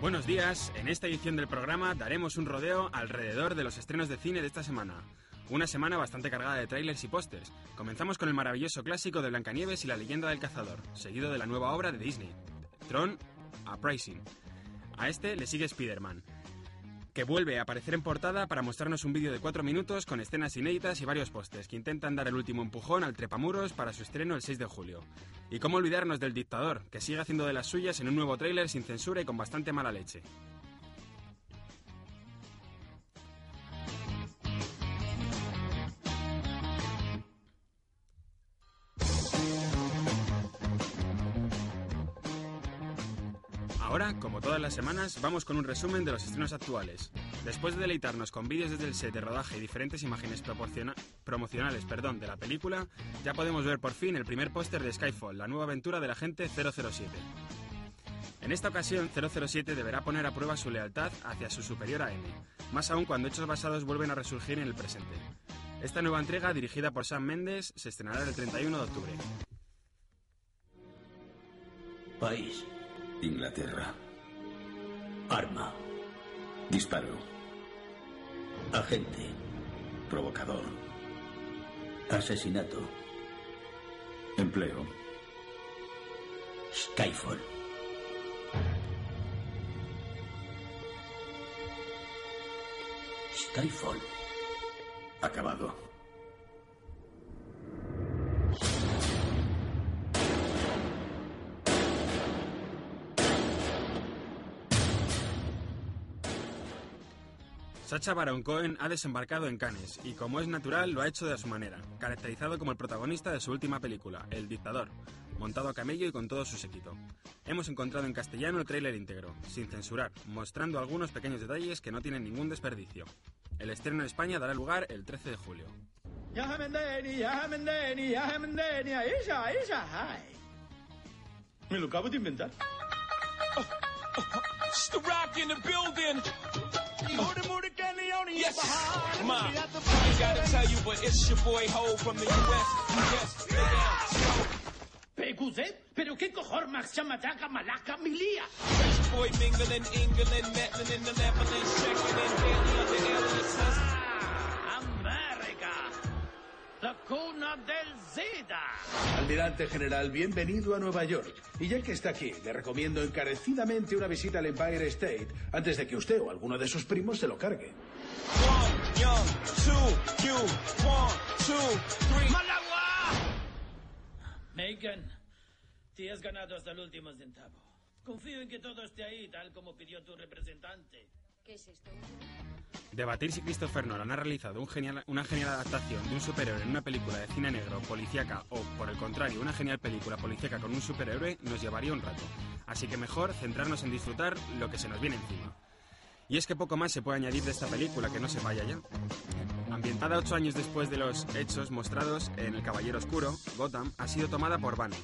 Buenos días, en esta edición del programa daremos un rodeo alrededor de los estrenos de cine de esta semana. Una semana bastante cargada de trailers y pósters. Comenzamos con el maravilloso clásico de Blancanieves y la leyenda del cazador, seguido de la nueva obra de Disney, Tron Uprising. A este le sigue Spider-Man, que vuelve a aparecer en portada para mostrarnos un vídeo de 4 minutos con escenas inéditas y varios pósters que intentan dar el último empujón al trepamuros para su estreno el 6 de julio. Y cómo olvidarnos del dictador, que sigue haciendo de las suyas en un nuevo tráiler sin censura y con bastante mala leche. Como todas las semanas, vamos con un resumen de los estrenos actuales. Después de deleitarnos con vídeos desde el set de rodaje y diferentes imágenes promocionales perdón, de la película, ya podemos ver por fin el primer póster de Skyfall, la nueva aventura del agente 007. En esta ocasión, 007 deberá poner a prueba su lealtad hacia su superior a M, más aún cuando hechos basados vuelven a resurgir en el presente. Esta nueva entrega, dirigida por Sam Mendes, se estrenará el 31 de octubre. País. Inglaterra. Arma. Disparo. Agente. Provocador. Asesinato. Empleo. Skyfall. Skyfall. Acabado. Sacha Baron Cohen ha desembarcado en Cannes y, como es natural, lo ha hecho de su manera, caracterizado como el protagonista de su última película, El Dictador, montado a camello y con todo su séquito. Hemos encontrado en castellano el tráiler íntegro, sin censurar, mostrando algunos pequeños detalles que no tienen ningún desperdicio. El estreno en España dará lugar el 13 de julio. Me lo acabo de inventar. Oh, oh, it's the rock in building. You heard him Yes, ma. I gotta tell you, but it's your boy Ho from the US. Yes, PQZ? ¿Pero qué cojones Max Chamataca Malaca Milía? it's your boy Mingling, England, Metlin in the Netherlands, checking in daily under aliases. ¡Ah! ¡América! La cuna del Zeta. Almirante General, bienvenido a Nueva York. Y ya que está aquí, le recomiendo encarecidamente una visita al Empire State antes de que usted o alguno de sus primos se lo cargue. One, young, two, you, one, two, three. ¡Malagua! Megan, te has ganado hasta el último centavo. Confío en que todo esté ahí, tal como pidió tu representante. ¿Qué es esto? Debatir si Christopher Nolan ha realizado un genial- una genial adaptación de un superhéroe en una película de cine negro, policíaca o, por el contrario, una genial película policíaca con un superhéroe nos llevaría un rato. Así que mejor centrarnos en disfrutar lo que se nos viene encima. Y es que poco más se puede añadir de esta película que no se vaya ya. Ambientada ocho años después de los hechos mostrados en El Caballero Oscuro, Gotham ha sido tomada por Bane,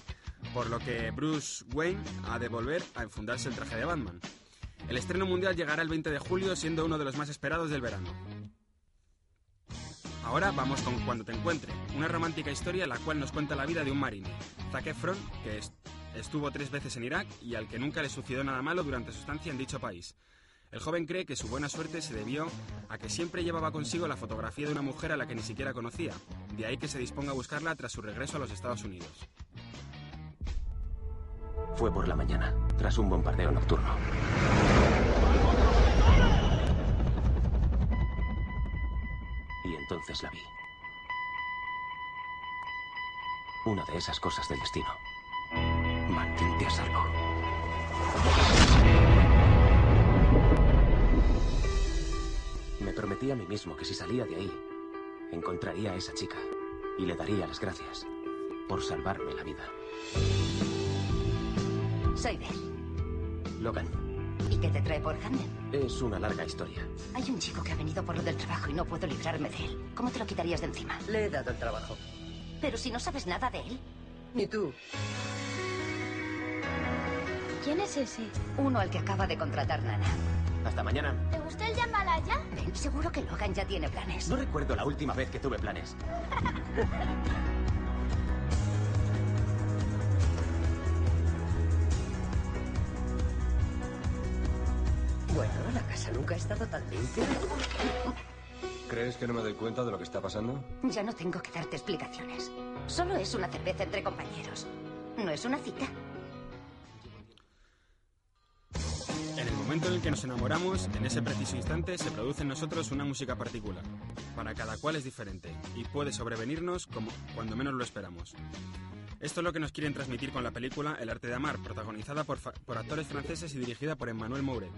por lo que Bruce Wayne ha de volver a enfundarse el traje de Batman. El estreno mundial llegará el 20 de julio, siendo uno de los más esperados del verano. Ahora vamos con Cuando te encuentre, una romántica historia la cual nos cuenta la vida de un marine, Zac Efron, que est- estuvo tres veces en Irak y al que nunca le sucedió nada malo durante su estancia en dicho país. El joven cree que su buena suerte se debió a que siempre llevaba consigo la fotografía de una mujer a la que ni siquiera conocía, de ahí que se disponga a buscarla tras su regreso a los Estados Unidos. Fue por la mañana, tras un bombardeo nocturno. Y entonces la vi. Una de esas cosas del destino. Mantente a salvo. Prometí a mí mismo que si salía de ahí, encontraría a esa chica y le daría las gracias por salvarme la vida. Soy Beth. Logan, ¿Y qué te trae por Hamden? es una larga historia. Hay un chico que ha venido por lo del trabajo y no puedo librarme de él. ¿Cómo te lo quitarías de encima? Le he dado el trabajo. Pero si no sabes nada de él. Ni tú. ¿Quién es ese? Uno al que acaba de contratar Nana. Hasta mañana. ¿Te gusta el Yamalaya? Ven, seguro que Logan ya tiene planes. No recuerdo la última vez que tuve planes. casa nunca ha estado tan limpia. ¿Crees que no me doy cuenta de lo que está pasando? Ya no tengo que darte explicaciones. Solo es una cerveza entre compañeros. No es una cita. Momento en el que nos enamoramos, en ese preciso instante se produce en nosotros una música particular. Para cada cual es diferente y puede sobrevenirnos como cuando menos lo esperamos. Esto es lo que nos quieren transmitir con la película El arte de amar, protagonizada por, por actores franceses y dirigida por Emmanuel Mouret.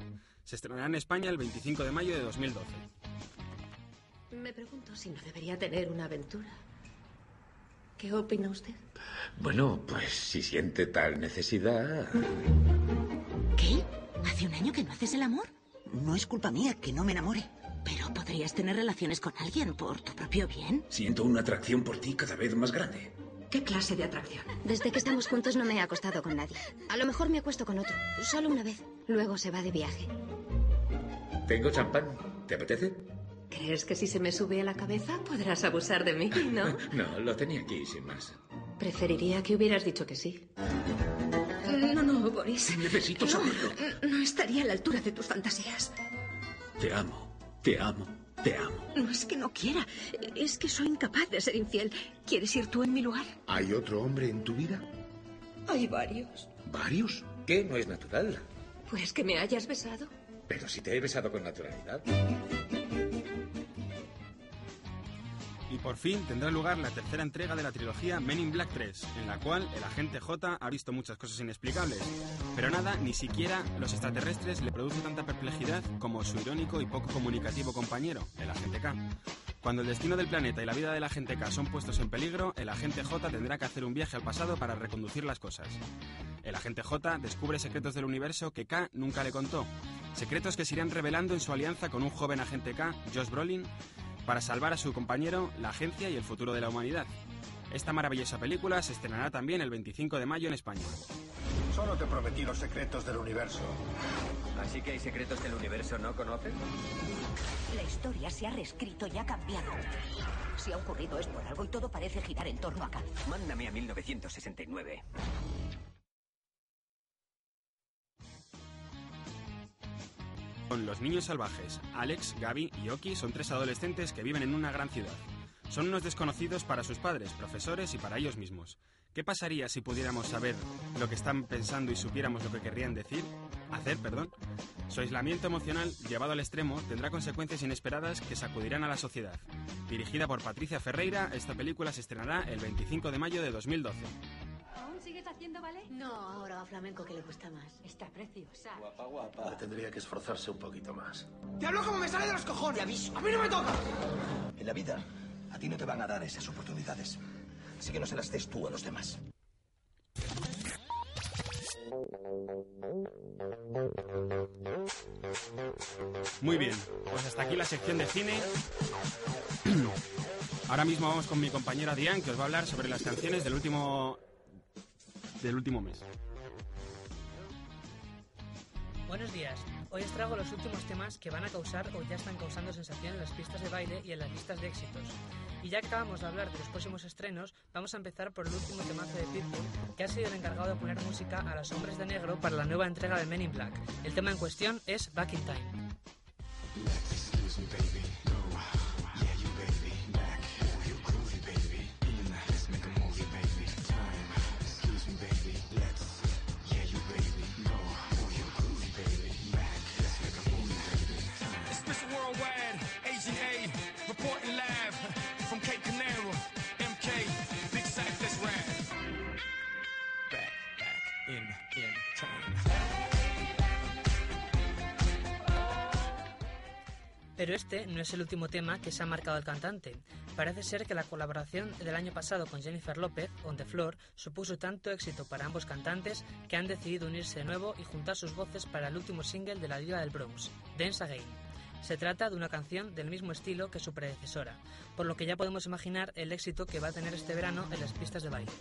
Se estrenará en España el 25 de mayo de 2012. Me pregunto si no debería tener una aventura. ¿Qué opina usted? Bueno, pues si siente tal necesidad. ¿Hace un año que no haces el amor? No es culpa mía que no me enamore. Pero podrías tener relaciones con alguien por tu propio bien. Siento una atracción por ti cada vez más grande. ¿Qué clase de atracción? Desde que estamos juntos no me he acostado con nadie. A lo mejor me acuesto con otro, solo una vez. Luego se va de viaje. Tengo champán. ¿Te apetece? ¿Crees que si se me sube a la cabeza podrás abusar de mí, no? No, lo tenía aquí sin más. Preferiría que hubieras dicho que sí. No, no, Boris. Necesito No, saberlo. No estaría a la altura de tus fantasías. Te amo, te amo, te amo. No es que no quiera, es que soy incapaz de ser infiel. ¿Quieres ir tú en mi lugar? ¿Hay otro hombre en tu vida? Hay varios. ¿Varios? ¿Qué? No es natural. Pues que me hayas besado. Pero si te he besado con naturalidad. Por fin tendrá lugar la tercera entrega de la trilogía Men in Black 3, en la cual el agente J ha visto muchas cosas inexplicables. Pero nada, ni siquiera los extraterrestres le produce tanta perplejidad como su irónico y poco comunicativo compañero, el agente K. Cuando el destino del planeta y la vida del agente K son puestos en peligro, el agente J tendrá que hacer un viaje al pasado para reconducir las cosas. El agente J descubre secretos del universo que K nunca le contó. Secretos que se irán revelando en su alianza con un joven agente K, Josh Brolin, para salvar a su compañero, la agencia y el futuro de la humanidad. Esta maravillosa película se estrenará también el 25 de mayo en España. Solo te prometí los secretos del universo. ¿Así que hay secretos que el universo no conoce? La historia se ha reescrito y ha cambiado. Si ha ocurrido es por algo y todo parece girar en torno a K. Mándame a 1969. Con los niños salvajes, Alex, Gaby y Oki son tres adolescentes que viven en una gran ciudad. Son unos desconocidos para sus padres, profesores y para ellos mismos. ¿Qué pasaría si pudiéramos saber lo que están pensando y supiéramos lo que querrían decir? Hacer, perdón. Su aislamiento emocional, llevado al extremo, tendrá consecuencias inesperadas que sacudirán a la sociedad. Dirigida por Patricia Ferreira, esta película se estrenará el 25 de mayo de 2012. ¿Aún sigues haciendo ballet? No, ahora a flamenco que le gusta más. Está preciosa. Guapa, guapa. Tendría que esforzarse un poquito más. ¡Te hablo como me sale de los cojones! ¡Te aviso! ¡A mí no me toca! En la vida, a ti no te van a dar esas oportunidades. Así que no se las des tú a los demás. Muy bien, pues hasta aquí la sección de cine. Ahora mismo vamos con mi compañera Diane, que os va a hablar sobre las canciones del último del último mes. Buenos días. Hoy os traigo los últimos temas que van a causar o ya están causando sensación en las pistas de baile y en las listas de éxitos. Y ya que acabamos de hablar de los próximos estrenos, vamos a empezar por el último temazo de Pitbull, que ha sido el encargado de poner música a los hombres de negro para la nueva entrega de Men in Black. El tema en cuestión es Back in Time. Pero este no es el último tema que se ha marcado el cantante. Parece ser que la colaboración del año pasado con Jennifer López, On the Floor, supuso tanto éxito para ambos cantantes que han decidido unirse de nuevo y juntar sus voces para el último single de la Diva del Bronx, Dance Again. Se trata de una canción del mismo estilo que su predecesora, por lo que ya podemos imaginar el éxito que va a tener este verano en las pistas de baile.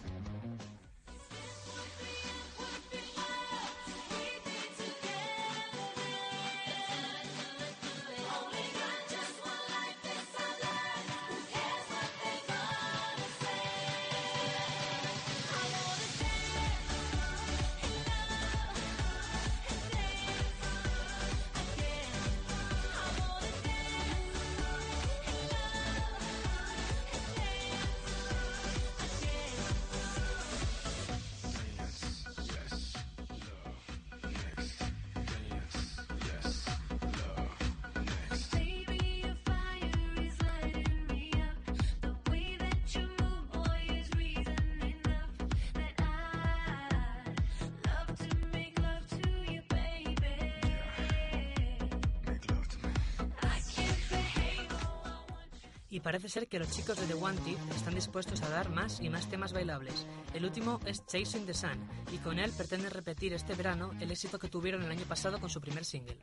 Y parece ser que los chicos de The Wanted están dispuestos a dar más y más temas bailables. El último es Chasing the Sun, y con él pretenden repetir este verano el éxito que tuvieron el año pasado con su primer single.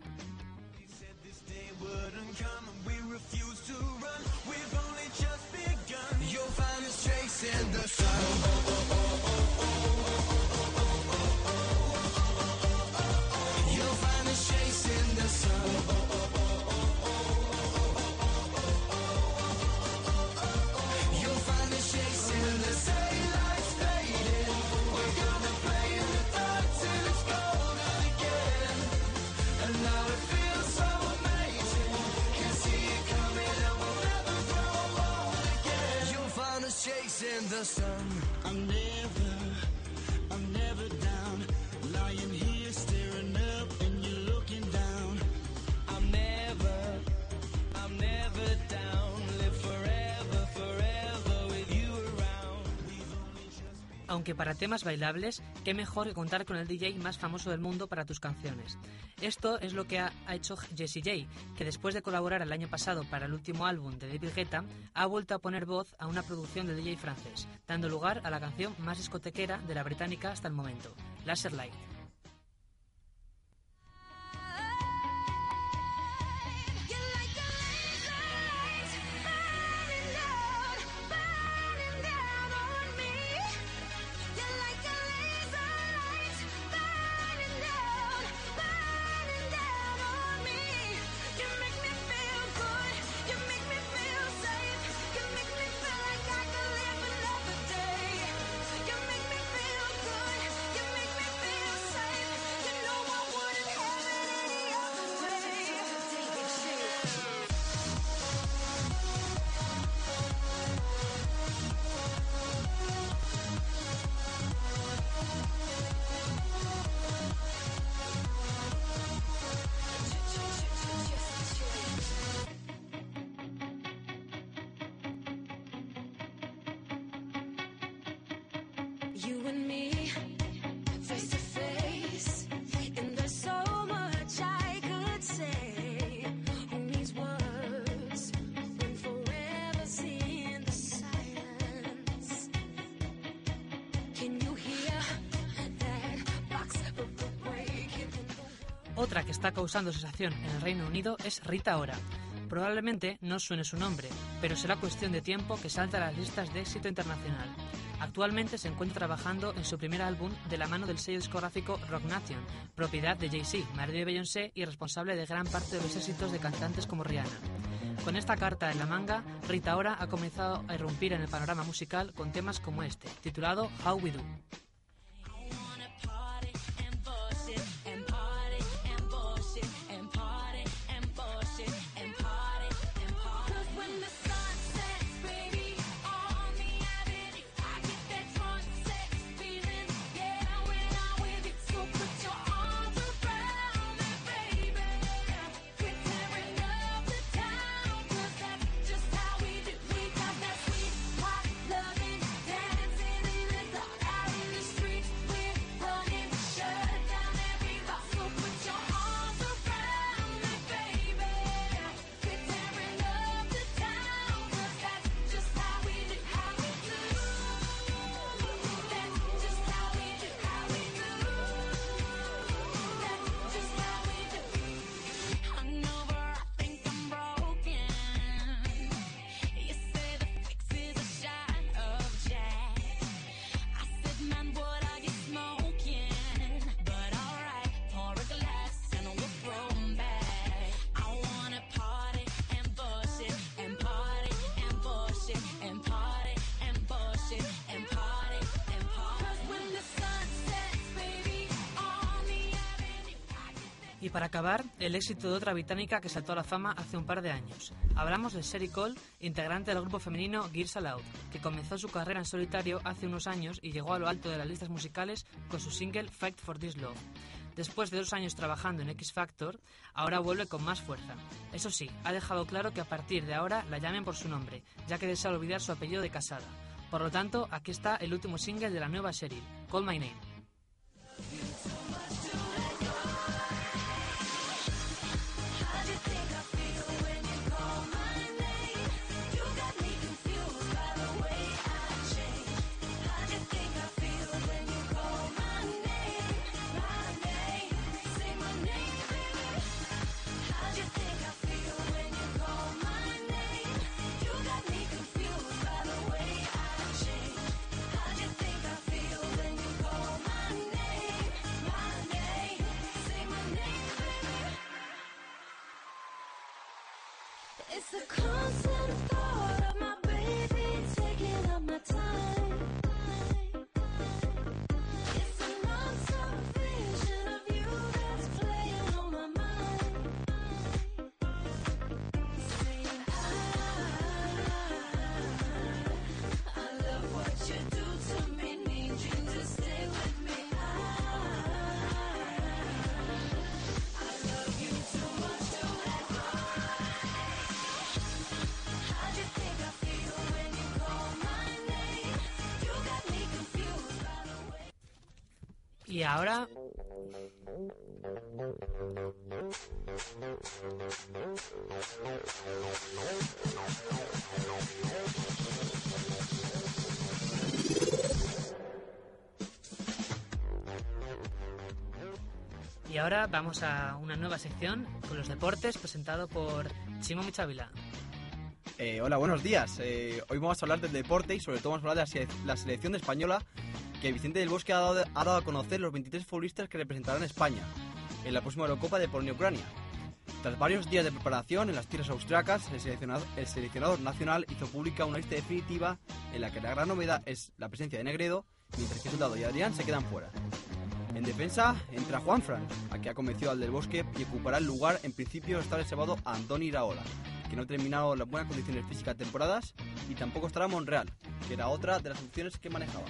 The sun. I'm never, Aunque para temas bailables, qué mejor que contar con el DJ más famoso del mundo para tus canciones. Esto es lo que ha hecho Jessie J, que después de colaborar el año pasado para el último álbum de David Guetta, ha vuelto a poner voz a una producción del DJ francés, dando lugar a la canción más discotequera de la británica hasta el momento, Laser Light. Otra que está causando sensación en el Reino Unido es Rita Ora. Probablemente no suene su nombre, pero será cuestión de tiempo que salta a las listas de éxito internacional. Actualmente se encuentra trabajando en su primer álbum de la mano del sello discográfico Rock Nation, propiedad de Jay-Z, marido de Beyoncé y responsable de gran parte de los éxitos de cantantes como Rihanna. Con esta carta en la manga, Rita Ora ha comenzado a irrumpir en el panorama musical con temas como este, titulado How We Do. Y para acabar, el éxito de otra británica que saltó a la fama hace un par de años. Hablamos de Sherry Cole, integrante del grupo femenino Gears Aloud, que comenzó su carrera en solitario hace unos años y llegó a lo alto de las listas musicales con su single Fight for This Love. Después de dos años trabajando en X Factor, ahora vuelve con más fuerza. Eso sí, ha dejado claro que a partir de ahora la llamen por su nombre, ya que desea olvidar su apellido de casada. Por lo tanto, aquí está el último single de la nueva Cheryl, Call My Name. Y ahora Y ahora vamos a una nueva sección con los deportes presentado por Chimo Michavila. Eh, hola, buenos días. Eh, hoy vamos a hablar del deporte y sobre todo vamos a hablar de la, sele- la selección española que Vicente del Bosque ha dado, a conocer los 23 futbolistas que representarán España en la próxima Eurocopa de Polonia-Ucrania. Tras varios días de preparación en las tierras austriacas, el seleccionado- el seleccionador nacional hizo pública una lista definitiva en la que la gran novedad es la presencia de Negredo, mientras que Soldado y Adrián se quedan fuera. En defensa entra Juanfran, a que ha convencido al del Bosque y ocupará el lugar en principio está reservado a Andoni Iraola, que no ha terminado las buenas condiciones físicas temporadas, y tampoco estará Monreal, que era otra de las opciones que manejaba.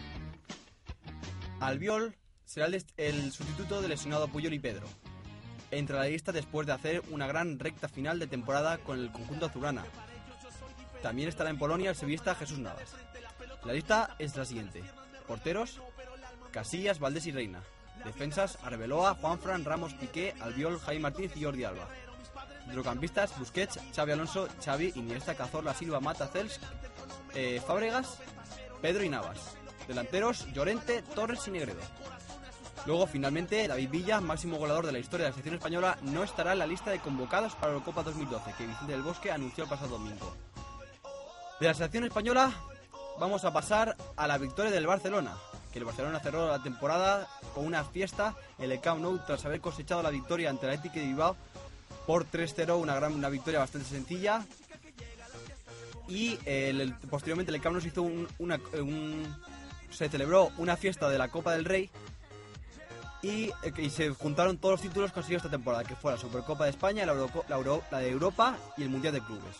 Albiol será el, sustituto del lesionado Puyol y Pedro. Entra a la lista después de hacer una gran recta final de temporada con el conjunto azulgrana. También estará en Polonia el sevillista Jesús Navas. La lista es la siguiente. Porteros, Casillas, Valdés y Reina. Defensas, Arbeloa, Juanfran, Ramos, Piqué, Albiol, Jaime Martínez y Jordi Alba. Centrocampistas, Busquets, Xavi Alonso, Xavi, Iniesta, Cazorla, Silva, Mata, Cels, eh, Fábregas, Pedro y Navas. Delanteros, Llorente, Torres y Negredo. Luego, finalmente, David Villa, máximo goleador de la historia de la selección española, no estará en la lista de convocados para la Eurocopa 2012, que Vicente del Bosque anunció el pasado domingo. De la selección española, vamos a pasar a la victoria del Barcelona, que el Barcelona cerró la temporada con una fiesta en el Camp Nou tras haber cosechado la victoria ante el Atlético de Bilbao por 3-0, una una victoria bastante sencilla. Y el- posteriormente en el Camp Nou se hizo un- se celebró una fiesta de la Copa del Rey y, eh, se juntaron todos los títulos conseguidos esta temporada, que fue la Supercopa de España, la, Euro- la de Europa y el Mundial de Clubes.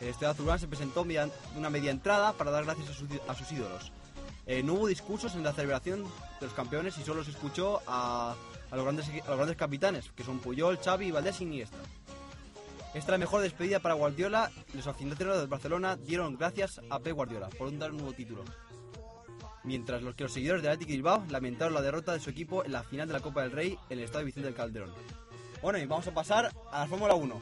El Estadio Azulgrana se presentó mediante una media entrada para dar gracias a sus, ídolos. Eh, no hubo discursos en la celebración de los campeones y solo se escuchó a, los, grandes, capitanes, que son Puyol, Xavi, Valdés y Iniesta. Esta es la mejor despedida para Guardiola. Los aficionados del Barcelona dieron gracias a Pep Guardiola por dar un nuevo título. Mientras los que los seguidores del Athletic Bilbao lamentaron la derrota de su equipo en la final de la Copa del Rey en el estadio Vicente del Calderón. Bueno, y vamos a pasar a la Fórmula 1.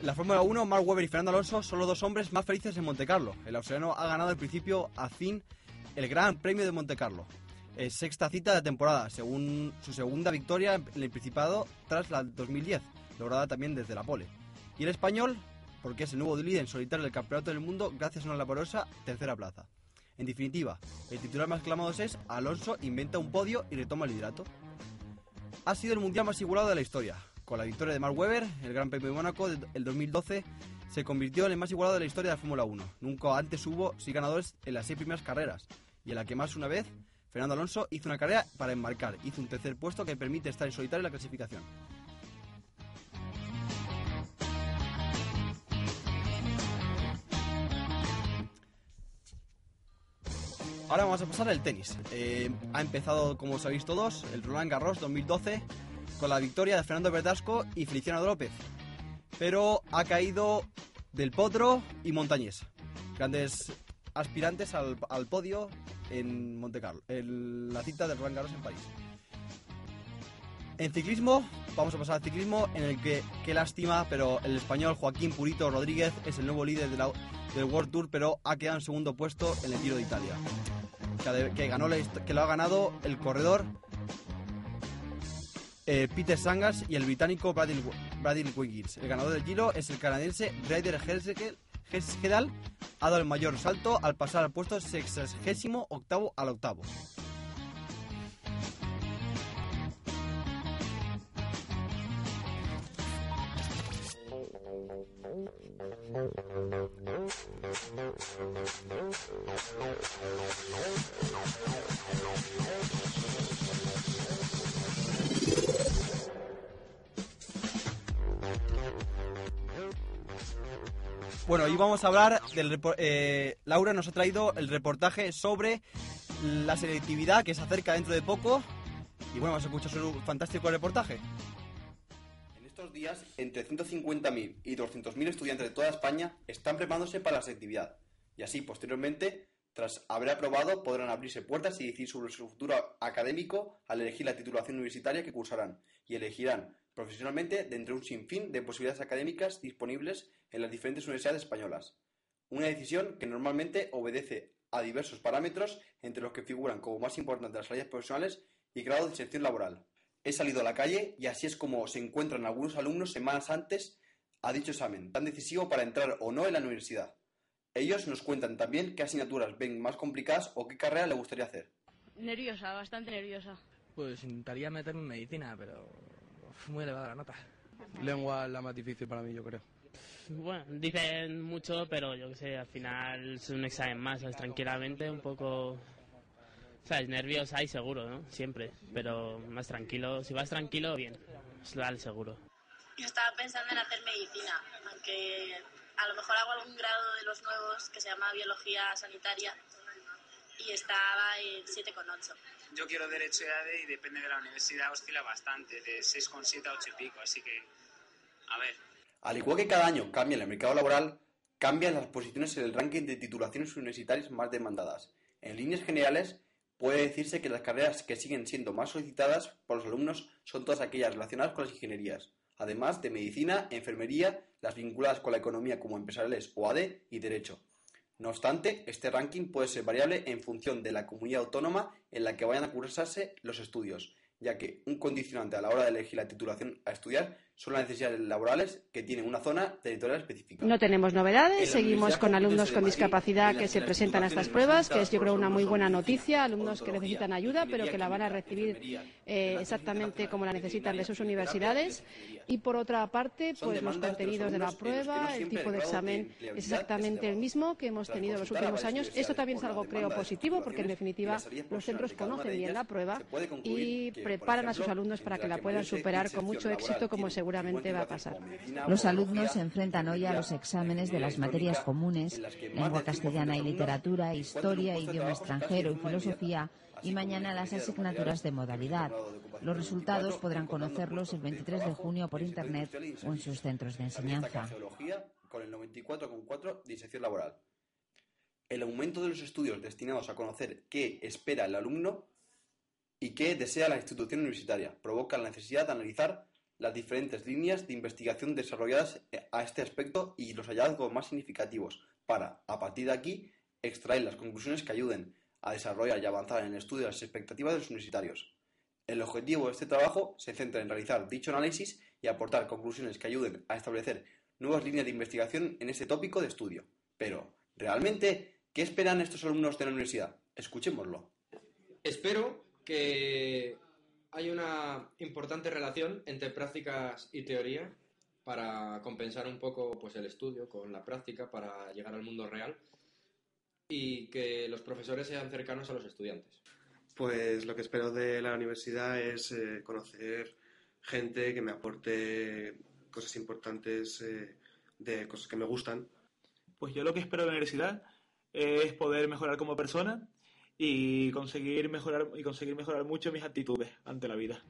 En la Fórmula 1, Mark Webber y Fernando Alonso son los dos hombres más felices en Montecarlo. El australiano ha ganado al principio a fin el Gran Premio de Montecarlo. Es sexta cita de temporada, según su segunda victoria en el Principado tras la 2010, lograda también desde la pole. Y el español, porque es el nuevo líder en solitario del Campeonato del Mundo gracias a una laborosa tercera plaza. En definitiva, el titular más clamado es Alonso inventa un podio y retoma el liderato. Ha sido el mundial más igualado de la historia. Con la victoria de Mark Webber, el Gran Premio de Mónaco del 2012 se convirtió en el más igualado de la historia de la Fórmula 1. Nunca antes hubo seis ganadores en las seis primeras carreras, y en la que más una vez Fernando Alonso hizo una carrera para enmarcar, hizo un tercer puesto que permite estar en solitario en la clasificación. Ahora vamos a pasar al tenis. Eh, ha empezado, como sabéis todos, el Roland Garros 2012 con la victoria de Fernando Verdasco y Feliciano López. Pero ha caído Del Potro y Montañés, grandes aspirantes al, al podio en Monte Carlo, en la cita del Roland Garros en París. En ciclismo, vamos a pasar al ciclismo en el que, qué lástima, pero el español Joaquín Purito Rodríguez es el nuevo líder del World Tour, pero ha quedado en segundo puesto en el Giro de Italia. Que, ganó que lo ha ganado el corredor eh, Peter Sangas y el británico Bradley, Wiggins. El ganador del Giro es el canadiense Ryder Hesjedal ha dado el mayor salto al pasar al puesto sexagésimo octavo al octavo. Bueno, hoy vamos a hablar del... eh, Laura nos ha traído el reportaje sobre la selectividad que se acerca dentro de poco. Y bueno, vamos a escuchar su fantástico reportaje. En estos días, entre 150.000 y 200.000 estudiantes de toda España están preparándose para la selectividad. Y así, posteriormente, tras haber aprobado, podrán abrirse puertas y decidir sobre su futuro académico al elegir la titulación universitaria que cursarán. Y elegirán profesionalmente de entre un sinfín de posibilidades académicas disponibles en las diferentes universidades españolas. Una decisión que normalmente obedece a diversos parámetros, entre los que figuran como más importantes las salidas profesionales y grado de inserción laboral. He salido a la calle y así es como se encuentran algunos alumnos semanas antes a dicho examen, tan decisivo para entrar o no en la universidad. Ellos nos cuentan también qué asignaturas ven más complicadas o qué carrera le gustaría hacer. Nerviosa, bastante nerviosa. Pues intentaría meterme en medicina, pero muy elevada la nota. Lengua es la más difícil para mí, yo creo. Bueno, dicen mucho, pero yo qué sé, al final es un examen más, ¿sabes? tranquilamente, un poco... ¿Sabes? Nervios hay seguro, ¿no? Siempre, pero más tranquilo. Si vas tranquilo, bien, vale seguro. Yo estaba pensando en hacer medicina, aunque a lo mejor hago algún grado de los nuevos que se llama biología sanitaria y estaba en 7,8. Yo quiero Derecho de ADE y depende de la universidad oscila bastante, de 6,7 a 8 y pico, así que, a ver. Al igual que cada año cambia el mercado laboral, cambian las posiciones en el ranking de titulaciones universitarias más demandadas. En líneas generales, puede decirse que las carreras que siguen siendo más solicitadas por los alumnos son todas aquellas relacionadas con las ingenierías, además de medicina, enfermería, las vinculadas con la economía como empresariales o ADE y derecho. No obstante, este ranking puede ser variable en función de la comunidad autónoma en la que vayan a cursarse los estudios, ya que un condicionante a la hora de elegir la titulación a estudiar son las necesidades laborales que tiene una zona territorial específica. No tenemos En novedades, seguimos con alumnos con discapacidad que se presentan a estas pruebas, que es yo creo una muy buena noticia, alumnos que necesitan ayuda, pero que la van a recibir eh, exactamente como la necesitan de sus universidades. Y por otra parte, pues los contenidos de la prueba, el tipo de examen es exactamente el mismo que hemos tenido en los últimos años. Esto también es algo, creo, positivo, porque en definitiva los centros conocen bien la prueba y preparan a sus alumnos para que la puedan superar con mucho éxito, como tiene seguramente va a pasar. Los alumnos se enfrentan hoy a los exámenes de las materias comunes, lengua castellana y literatura, historia, idioma extranjero y filosofía, y mañana las asignaturas de modalidad. Los resultados podrán conocerlos el 23 de junio por Internet o en sus centros de enseñanza. con el 94,4 de inserción laboral. El aumento de los estudios destinados a conocer qué espera el alumno y qué desea la institución universitaria provoca la necesidad de analizar las diferentes líneas de investigación desarrolladas a este aspecto y los hallazgos más significativos para, a partir de aquí, extraer las conclusiones que ayuden a desarrollar y avanzar en el estudio de las expectativas de los universitarios. El objetivo de este trabajo se centra en realizar dicho análisis y aportar conclusiones que ayuden a establecer nuevas líneas de investigación en este tópico de estudio. Pero, ¿realmente qué esperan estos alumnos de la universidad? Escuchémoslo. Espero que haya una importante relación entre prácticas y teoría para compensar un poco pues, el estudio con la práctica para llegar al mundo real y que los profesores sean cercanos a los estudiantes. Pues lo que espero de la universidad es eh, conocer gente que me aporte cosas importantes eh, de cosas que me gustan. Pues yo lo que espero de la universidad es poder mejorar como persona y conseguir mejorar y conseguir mejorar mucho mis actitudes ante la vida.